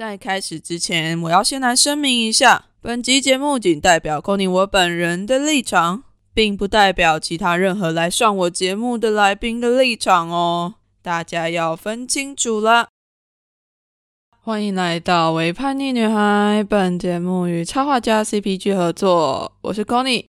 在开始之前，我要先来声明一下，本集节目仅代表 c o n y 我本人的立场，并不代表其他任何来上我节目的来宾的立场哦，大家要分清楚啦。欢迎来到《为叛逆女孩》，本节目与插画家 CPG 合作，我是 c o n y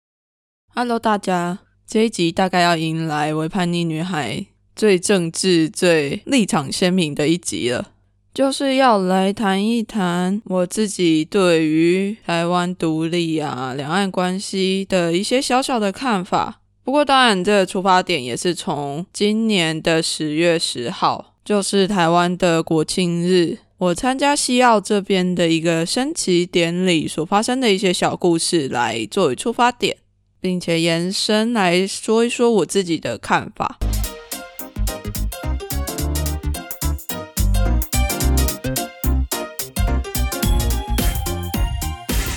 Hello，大家，这一集大概要迎来《为叛逆女孩》最政治、最立场鲜明的一集了。就是要来谈一谈我自己对于台湾独立啊、两岸关系的一些小小的看法。不过，当然，这个出发点也是从今年的十月十号，就是台湾的国庆日，我参加西澳这边的一个升旗典礼所发生的一些小故事来作为出发点，并且延伸来说一说我自己的看法。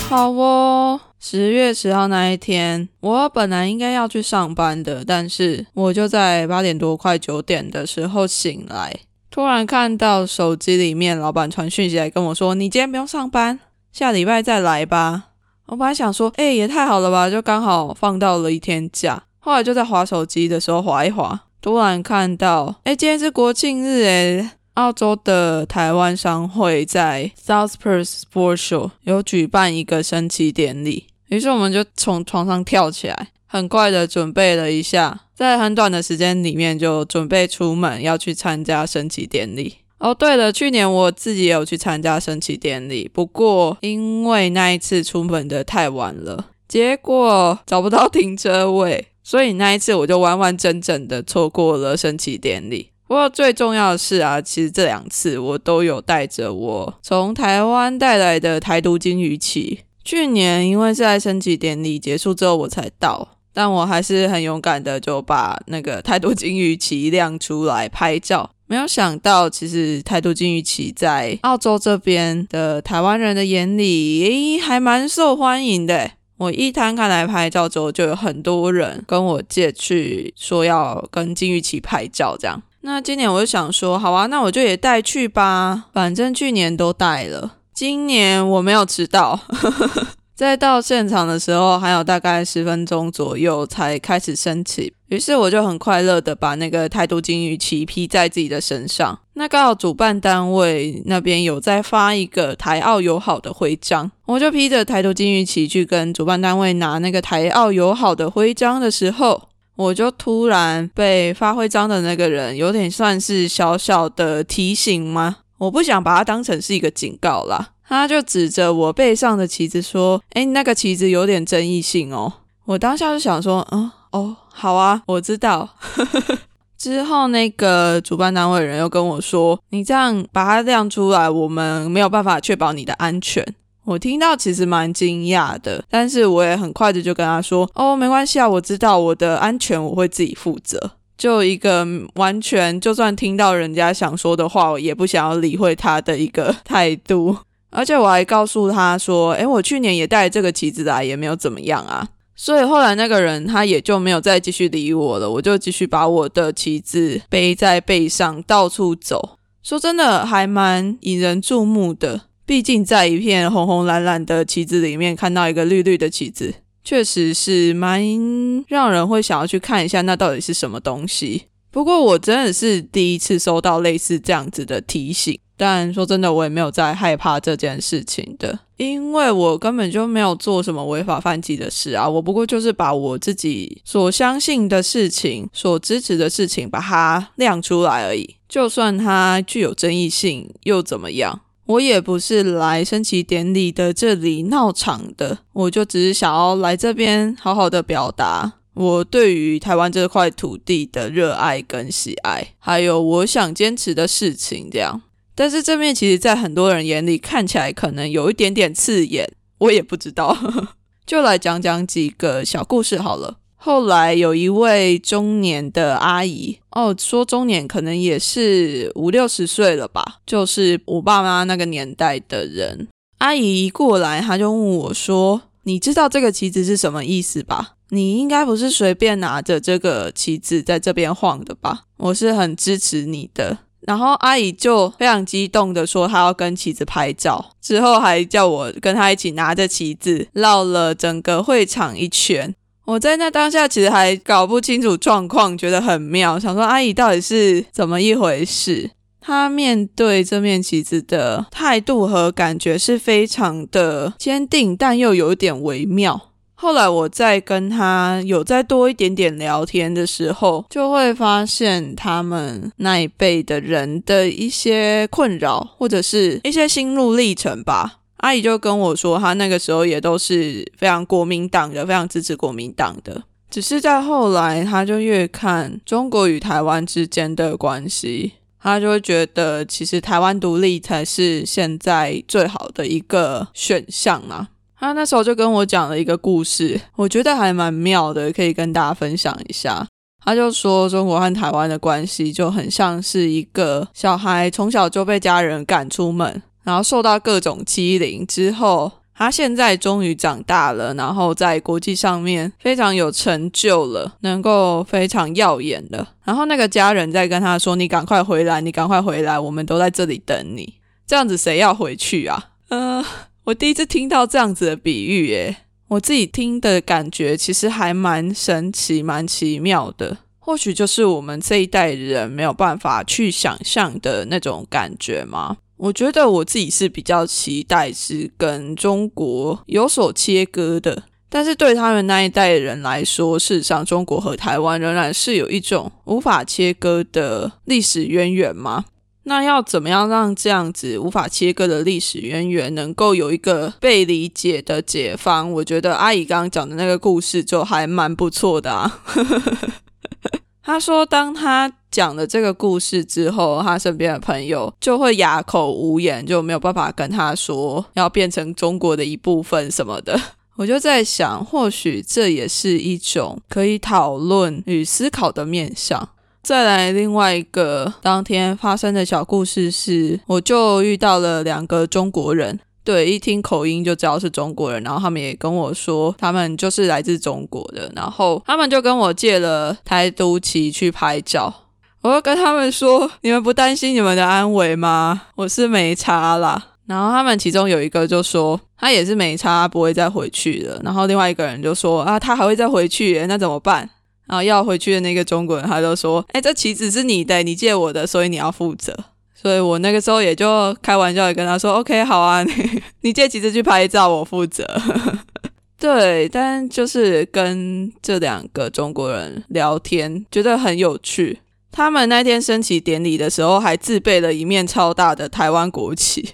好哦，十月十号那一天，我本来应该要去上班的，但是我就在八点多快九点的时候醒来，突然看到手机里面老板传讯息来跟我说：“你今天不用上班，下礼拜再来吧。”我本来想说：“哎，也太好了吧，就刚好放到了一天假。”后来就在划手机的时候划一划，突然看到：“哎，今天是国庆日哎。”澳洲的台湾商会在 South Perth Sports Show 有举办一个升旗典礼，于是我们就从床上跳起来，很快的准备了一下，在很短的时间里面就准备出门要去参加升旗典礼。哦，对了，去年我自己也有去参加升旗典礼，不过因为那一次出门的太晚了，结果找不到停车位，所以那一次我就完完整整的错过了升旗典礼。不过最重要的是啊，其实这两次我都有带着我从台湾带来的台独金鱼旗。去年因为是在升旗典礼结束之后我才到，但我还是很勇敢的就把那个台独金鱼旗亮出来拍照。没有想到，其实台独金鱼旗在澳洲这边的台湾人的眼里，诶，还蛮受欢迎的。我一摊开来拍照之后，就有很多人跟我借去，说要跟金鱼旗拍照，这样。那今年我就想说，好啊，那我就也带去吧，反正去年都带了，今年我没有迟到。在到现场的时候，还有大概十分钟左右才开始升旗，于是我就很快乐的把那个台独金鱼旗披在自己的身上。那刚好主办单位那边有在发一个台澳友好的徽章，我就披着台独金鱼旗去跟主办单位拿那个台澳友好的徽章的时候。我就突然被发徽章的那个人有点算是小小的提醒吗？我不想把它当成是一个警告啦。他就指着我背上的旗子说：“哎，那个旗子有点争议性哦。”我当下就想说：“嗯，哦，好啊，我知道。”之后那个主办单位人又跟我说：“你这样把它亮出来，我们没有办法确保你的安全。”我听到其实蛮惊讶的，但是我也很快的就跟他说：“哦，没关系啊，我知道我的安全我会自己负责。”就一个完全就算听到人家想说的话，我也不想要理会他的一个态度。而且我还告诉他说：“诶，我去年也带这个旗子来，也没有怎么样啊。”所以后来那个人他也就没有再继续理我了，我就继续把我的旗子背在背上到处走。说真的，还蛮引人注目的。毕竟在一片红红蓝蓝的旗子里面看到一个绿绿的旗子，确实是蛮让人会想要去看一下那到底是什么东西。不过我真的是第一次收到类似这样子的提醒，但说真的，我也没有在害怕这件事情的，因为我根本就没有做什么违法犯纪的事啊。我不过就是把我自己所相信的事情、所支持的事情把它亮出来而已，就算它具有争议性又怎么样？我也不是来升旗典礼的这里闹场的，我就只是想要来这边好好的表达我对于台湾这块土地的热爱跟喜爱，还有我想坚持的事情这样。但是这面其实，在很多人眼里看起来可能有一点点刺眼，我也不知道，就来讲讲几个小故事好了。后来有一位中年的阿姨哦，说中年可能也是五六十岁了吧，就是我爸妈那个年代的人。阿姨一过来，她就问我说：“你知道这个旗子是什么意思吧？你应该不是随便拿着这个旗子在这边晃的吧？我是很支持你的，然后阿姨就非常激动的说，她要跟旗子拍照，之后还叫我跟她一起拿着旗子绕了整个会场一圈。我在那当下其实还搞不清楚状况，觉得很妙，想说阿姨到底是怎么一回事？她面对这面旗子的态度和感觉是非常的坚定，但又有点微妙。后来我在跟他有再多一点点聊天的时候，就会发现他们那一辈的人的一些困扰，或者是一些心路历程吧。阿姨就跟我说，她那个时候也都是非常国民党的，非常支持国民党的。只是在后来，她就越看中国与台湾之间的关系，她就会觉得其实台湾独立才是现在最好的一个选项嘛。她那时候就跟我讲了一个故事，我觉得还蛮妙的，可以跟大家分享一下。他就说，中国和台湾的关系就很像是一个小孩从小就被家人赶出门。然后受到各种欺凌之后，他现在终于长大了，然后在国际上面非常有成就了，能够非常耀眼的。然后那个家人在跟他说：“你赶快回来，你赶快回来，我们都在这里等你。”这样子谁要回去啊？呃，我第一次听到这样子的比喻，耶，我自己听的感觉其实还蛮神奇、蛮奇妙的。或许就是我们这一代人没有办法去想象的那种感觉吗？我觉得我自己是比较期待是跟中国有所切割的，但是对他们那一代人来说，事实上中国和台湾仍然是有一种无法切割的历史渊源吗？那要怎么样让这样子无法切割的历史渊源能够有一个被理解的解方？我觉得阿姨刚刚讲的那个故事就还蛮不错的啊。他说，当他讲了这个故事之后，他身边的朋友就会哑口无言，就没有办法跟他说要变成中国的一部分什么的。我就在想，或许这也是一种可以讨论与思考的面向。再来，另外一个当天发生的小故事是，我就遇到了两个中国人。对，一听口音就知道是中国人，然后他们也跟我说，他们就是来自中国的，然后他们就跟我借了台独旗去拍照。我就跟他们说，你们不担心你们的安危吗？我是没差啦。然后他们其中有一个就说，他也是没差，不会再回去了。然后另外一个人就说，啊，他还会再回去，那怎么办？然后要回去的那个中国人他就说，哎，这旗子是你的，你借我的，所以你要负责。所以我那个时候也就开玩笑的跟他说：“OK，好啊，你你借旗子去拍照，我负责。”对，但就是跟这两个中国人聊天，觉得很有趣。他们那天升旗典礼的时候，还自备了一面超大的台湾国旗。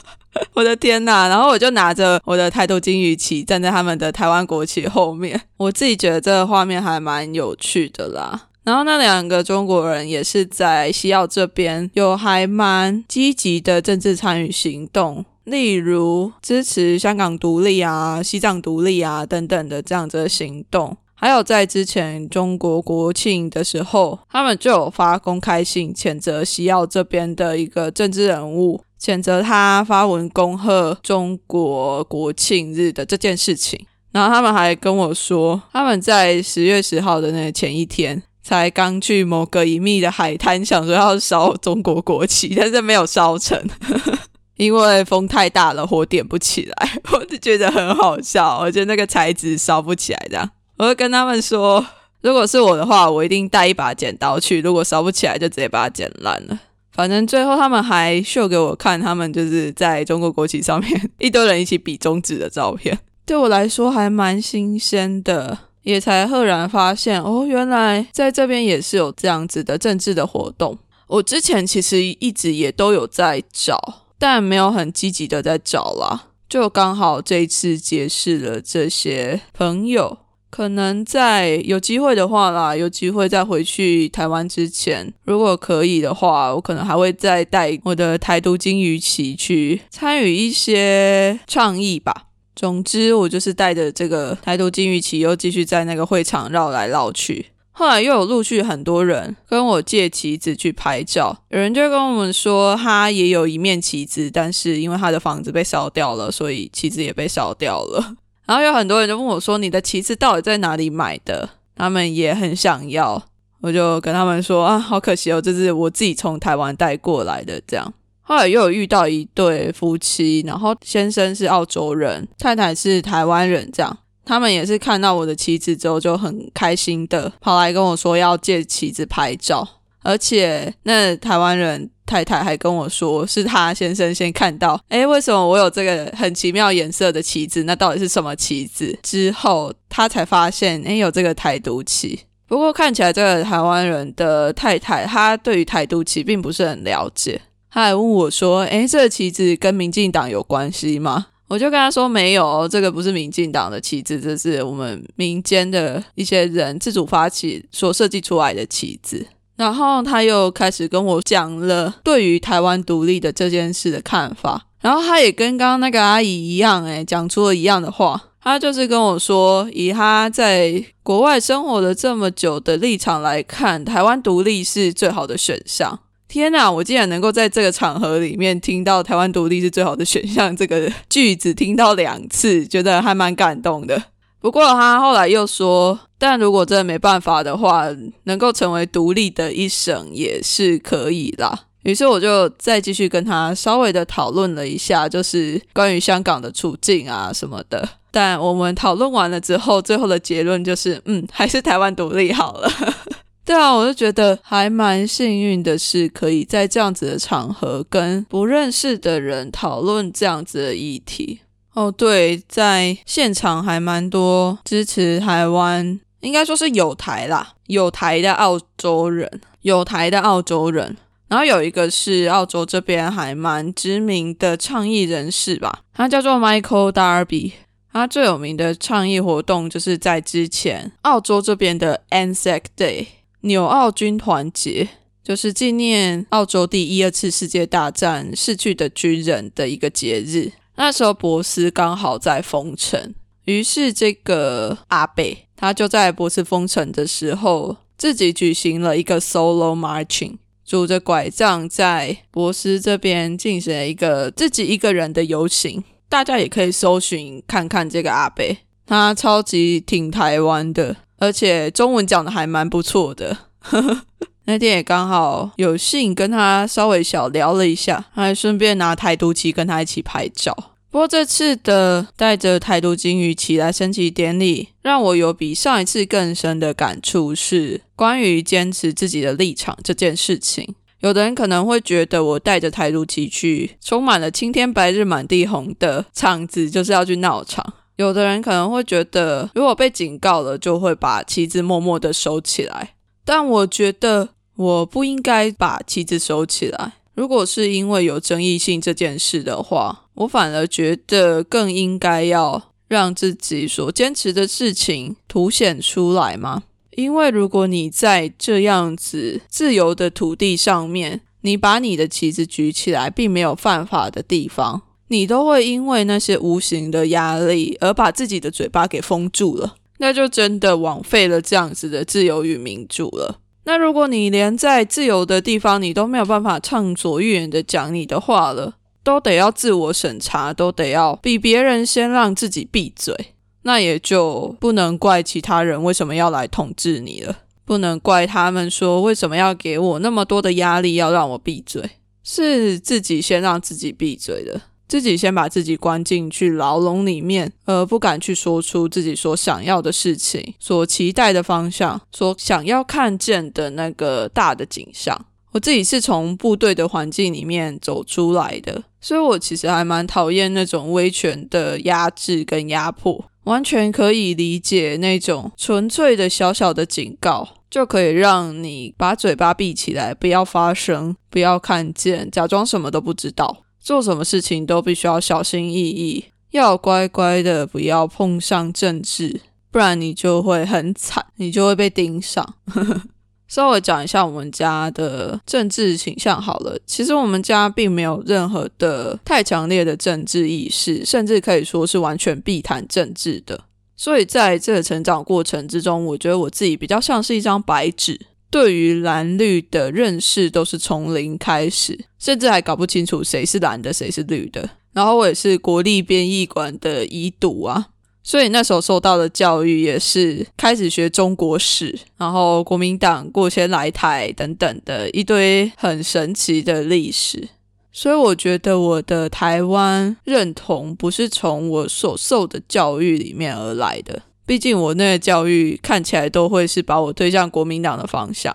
我的天呐！然后我就拿着我的台独金鱼旗，站在他们的台湾国旗后面。我自己觉得这个画面还蛮有趣的啦。然后那两个中国人也是在西澳这边有还蛮积极的政治参与行动，例如支持香港独立啊、西藏独立啊等等的这样子的行动。还有在之前中国国庆的时候，他们就有发公开信谴责西澳这边的一个政治人物，谴责他发文恭贺中国国庆日的这件事情。然后他们还跟我说，他们在十月十号的那前一天。才刚去某个隐秘的海滩，想说要烧中国国旗，但是没有烧成，因为风太大了，火点不起来。我就觉得很好笑，我觉得那个材质烧不起来这样。我就跟他们说，如果是我的话，我一定带一把剪刀去。如果烧不起来，就直接把它剪烂了。反正最后他们还秀给我看，他们就是在中国国旗上面一堆人一起比中指的照片，对我来说还蛮新鲜的。也才赫然发现，哦，原来在这边也是有这样子的政治的活动。我之前其实一直也都有在找，但没有很积极的在找啦。就刚好这一次结识了这些朋友，可能在有机会的话啦，有机会再回去台湾之前，如果可以的话，我可能还会再带我的台独金鱼旗去参与一些倡议吧。总之，我就是带着这个台独金玉旗，又继续在那个会场绕来绕去。后来又有陆续很多人跟我借旗子去拍照，有人就跟我们说，他也有一面旗子，但是因为他的房子被烧掉了，所以旗子也被烧掉了。然后有很多人就问我说：“你的旗子到底在哪里买的？”他们也很想要。我就跟他们说啊，好可惜哦，这是我自己从台湾带过来的。这样，后来又有遇到一对夫妻，然后先生是澳洲人，太太是台湾人，这样，他们也是看到我的旗子之后就很开心的跑来跟我说要借旗子拍照，而且那台湾人。太太还跟我说，是他先生先看到，哎，为什么我有这个很奇妙颜色的旗子？那到底是什么旗子？之后他才发现，哎，有这个台独旗。不过看起来这个台湾人的太太，她对于台独旗并不是很了解。他还问我说，哎，这个旗子跟民进党有关系吗？我就跟他说，没有，这个不是民进党的旗子，这是我们民间的一些人自主发起所设计出来的旗子。然后他又开始跟我讲了对于台湾独立的这件事的看法，然后他也跟刚刚那个阿姨一样，诶讲出了一样的话。他就是跟我说，以他在国外生活了这么久的立场来看，台湾独立是最好的选项。天哪，我竟然能够在这个场合里面听到“台湾独立是最好的选项”这个句子听到两次，觉得还蛮感动的。不过他后来又说。但如果真的没办法的话，能够成为独立的一省也是可以啦。于是我就再继续跟他稍微的讨论了一下，就是关于香港的处境啊什么的。但我们讨论完了之后，最后的结论就是，嗯，还是台湾独立好了。对啊，我就觉得还蛮幸运的是，可以在这样子的场合跟不认识的人讨论这样子的议题。哦，对，在现场还蛮多支持台湾。应该说是有台啦，有台的澳洲人，有台的澳洲人，然后有一个是澳洲这边还蛮知名的倡议人士吧，他叫做 Michael Darby，他最有名的倡议活动就是在之前澳洲这边的 Anzac Day 纽澳军团节，就是纪念澳洲第一二次世界大战逝去的军人的一个节日，那时候博斯刚好在封城。于是，这个阿贝他就在博斯封城的时候，自己举行了一个 solo marching，拄着拐杖在博斯这边进行了一个自己一个人的游行。大家也可以搜寻看看这个阿贝，他超级挺台湾的，而且中文讲的还蛮不错的。那天也刚好有幸跟他稍微小聊了一下，还顺便拿台独旗跟他一起拍照。不过这次的带着台独金鱼旗来升旗典礼，让我有比上一次更深的感触，是关于坚持自己的立场这件事情。有的人可能会觉得我带着台独旗去充满了青天白日满地红的场子，就是要去闹场；有的人可能会觉得，如果被警告了，就会把旗子默默的收起来。但我觉得我不应该把旗子收起来。如果是因为有争议性这件事的话，我反而觉得更应该要让自己所坚持的事情凸显出来吗？因为如果你在这样子自由的土地上面，你把你的旗子举起来，并没有犯法的地方，你都会因为那些无形的压力而把自己的嘴巴给封住了，那就真的枉费了这样子的自由与民主了。那如果你连在自由的地方，你都没有办法畅所欲言的讲你的话了，都得要自我审查，都得要比别人先让自己闭嘴，那也就不能怪其他人为什么要来统治你了，不能怪他们说为什么要给我那么多的压力要让我闭嘴，是自己先让自己闭嘴的。自己先把自己关进去牢笼里面，而不敢去说出自己所想要的事情、所期待的方向、所想要看见的那个大的景象。我自己是从部队的环境里面走出来的，所以我其实还蛮讨厌那种威权的压制跟压迫，完全可以理解那种纯粹的小小的警告就可以让你把嘴巴闭起来，不要发声，不要看见，假装什么都不知道。做什么事情都必须要小心翼翼，要乖乖的，不要碰上政治，不然你就会很惨，你就会被盯上。稍微讲一下我们家的政治倾向好了，其实我们家并没有任何的太强烈的政治意识，甚至可以说是完全避谈政治的。所以在这个成长过程之中，我觉得我自己比较像是一张白纸。对于蓝绿的认识都是从零开始，甚至还搞不清楚谁是蓝的，谁是绿的。然后我也是国立编译馆的遗读啊，所以那时候受到的教育也是开始学中国史，然后国民党过先来台等等的一堆很神奇的历史。所以我觉得我的台湾认同不是从我所受的教育里面而来的，毕竟我那个教育看起来都会是把我推向国民党的方向。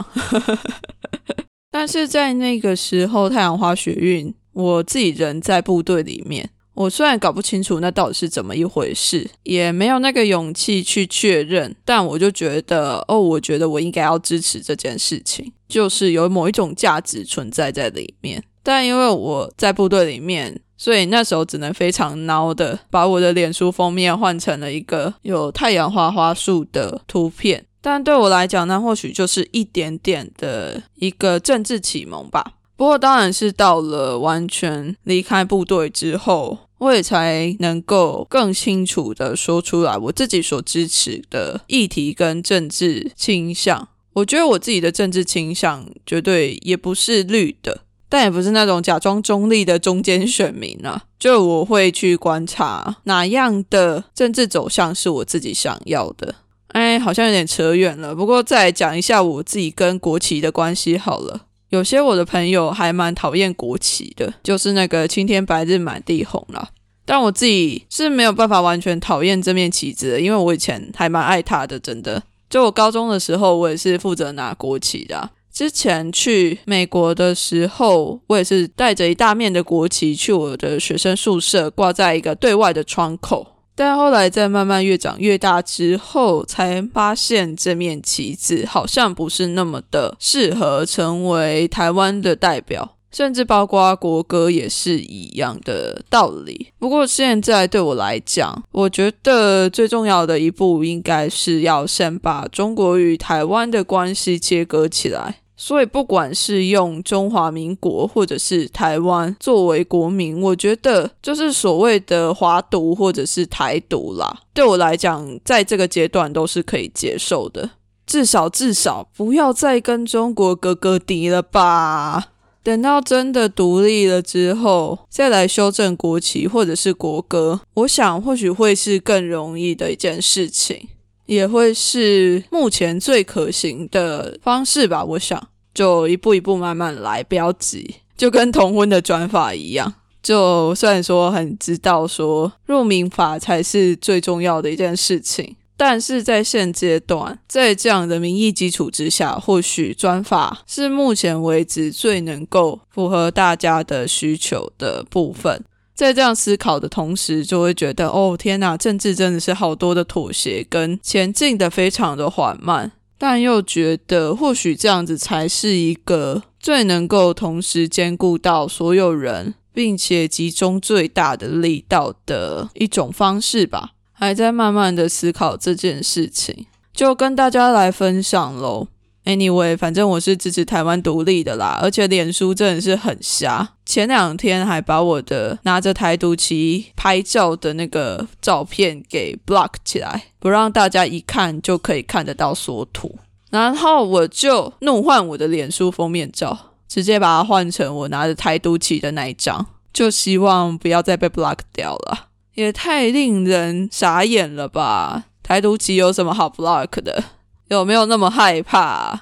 但是在那个时候，太阳花学运，我自己人在部队里面，我虽然搞不清楚那到底是怎么一回事，也没有那个勇气去确认，但我就觉得，哦，我觉得我应该要支持这件事情，就是有某一种价值存在在里面。但因为我在部队里面，所以那时候只能非常孬的把我的脸书封面换成了一个有太阳花花束的图片。但对我来讲，那或许就是一点点的一个政治启蒙吧。不过，当然是到了完全离开部队之后，我也才能够更清楚的说出来我自己所支持的议题跟政治倾向。我觉得我自己的政治倾向绝对也不是绿的。但也不是那种假装中立的中间选民啊，就我会去观察哪样的政治走向是我自己想要的。哎，好像有点扯远了，不过再讲一下我自己跟国旗的关系好了。有些我的朋友还蛮讨厌国旗的，就是那个青天白日满地红啦。但我自己是没有办法完全讨厌这面旗子的，因为我以前还蛮爱它的，真的。就我高中的时候，我也是负责拿国旗的。之前去美国的时候，我也是带着一大面的国旗去我的学生宿舍，挂在一个对外的窗口。但后来在慢慢越长越大之后，才发现这面旗子好像不是那么的适合成为台湾的代表，甚至包括国歌也是一样的道理。不过现在对我来讲，我觉得最重要的一步应该是要先把中国与台湾的关系切割起来。所以，不管是用中华民国或者是台湾作为国民，我觉得就是所谓的华独或者是台独啦。对我来讲，在这个阶段都是可以接受的。至少至少不要再跟中国哥哥敌了吧。等到真的独立了之后，再来修正国旗或者是国歌，我想或许会是更容易的一件事情，也会是目前最可行的方式吧。我想。就一步一步慢慢来，不要急，就跟同婚的转法一样。就虽然说很知道说入民法才是最重要的一件事情，但是在现阶段，在这样的民意基础之下，或许专法是目前为止最能够符合大家的需求的部分。在这样思考的同时，就会觉得哦天哪，政治真的是好多的妥协跟前进的非常的缓慢。但又觉得，或许这样子才是一个最能够同时兼顾到所有人，并且集中最大的力道的一种方式吧。还在慢慢的思考这件事情，就跟大家来分享喽。Anyway，反正我是支持台湾独立的啦，而且脸书真的是很瞎。前两天还把我的拿着台独旗拍照的那个照片给 block 起来，不让大家一看就可以看得到缩图。然后我就怒换我的脸书封面照，直接把它换成我拿着台独旗的那一张，就希望不要再被 block 掉了。也太令人傻眼了吧！台独旗有什么好 block 的？有没有那么害怕？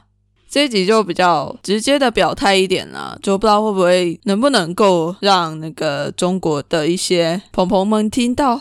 这一集就比较直接的表态一点啦，就不知道会不会能不能够让那个中国的一些朋朋们听到。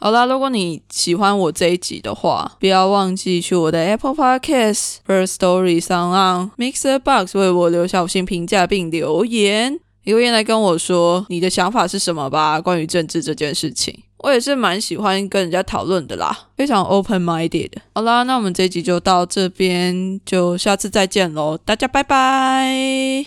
好啦，如果你喜欢我这一集的话，不要忘记去我的 Apple Podcast、First Story 上让 Mixer Box 为我留下五星评价并留言，留言来跟我说你的想法是什么吧，关于政治这件事情。我也是蛮喜欢跟人家讨论的啦，非常 open minded。好啦，那我们这集就到这边，就下次再见喽，大家拜拜。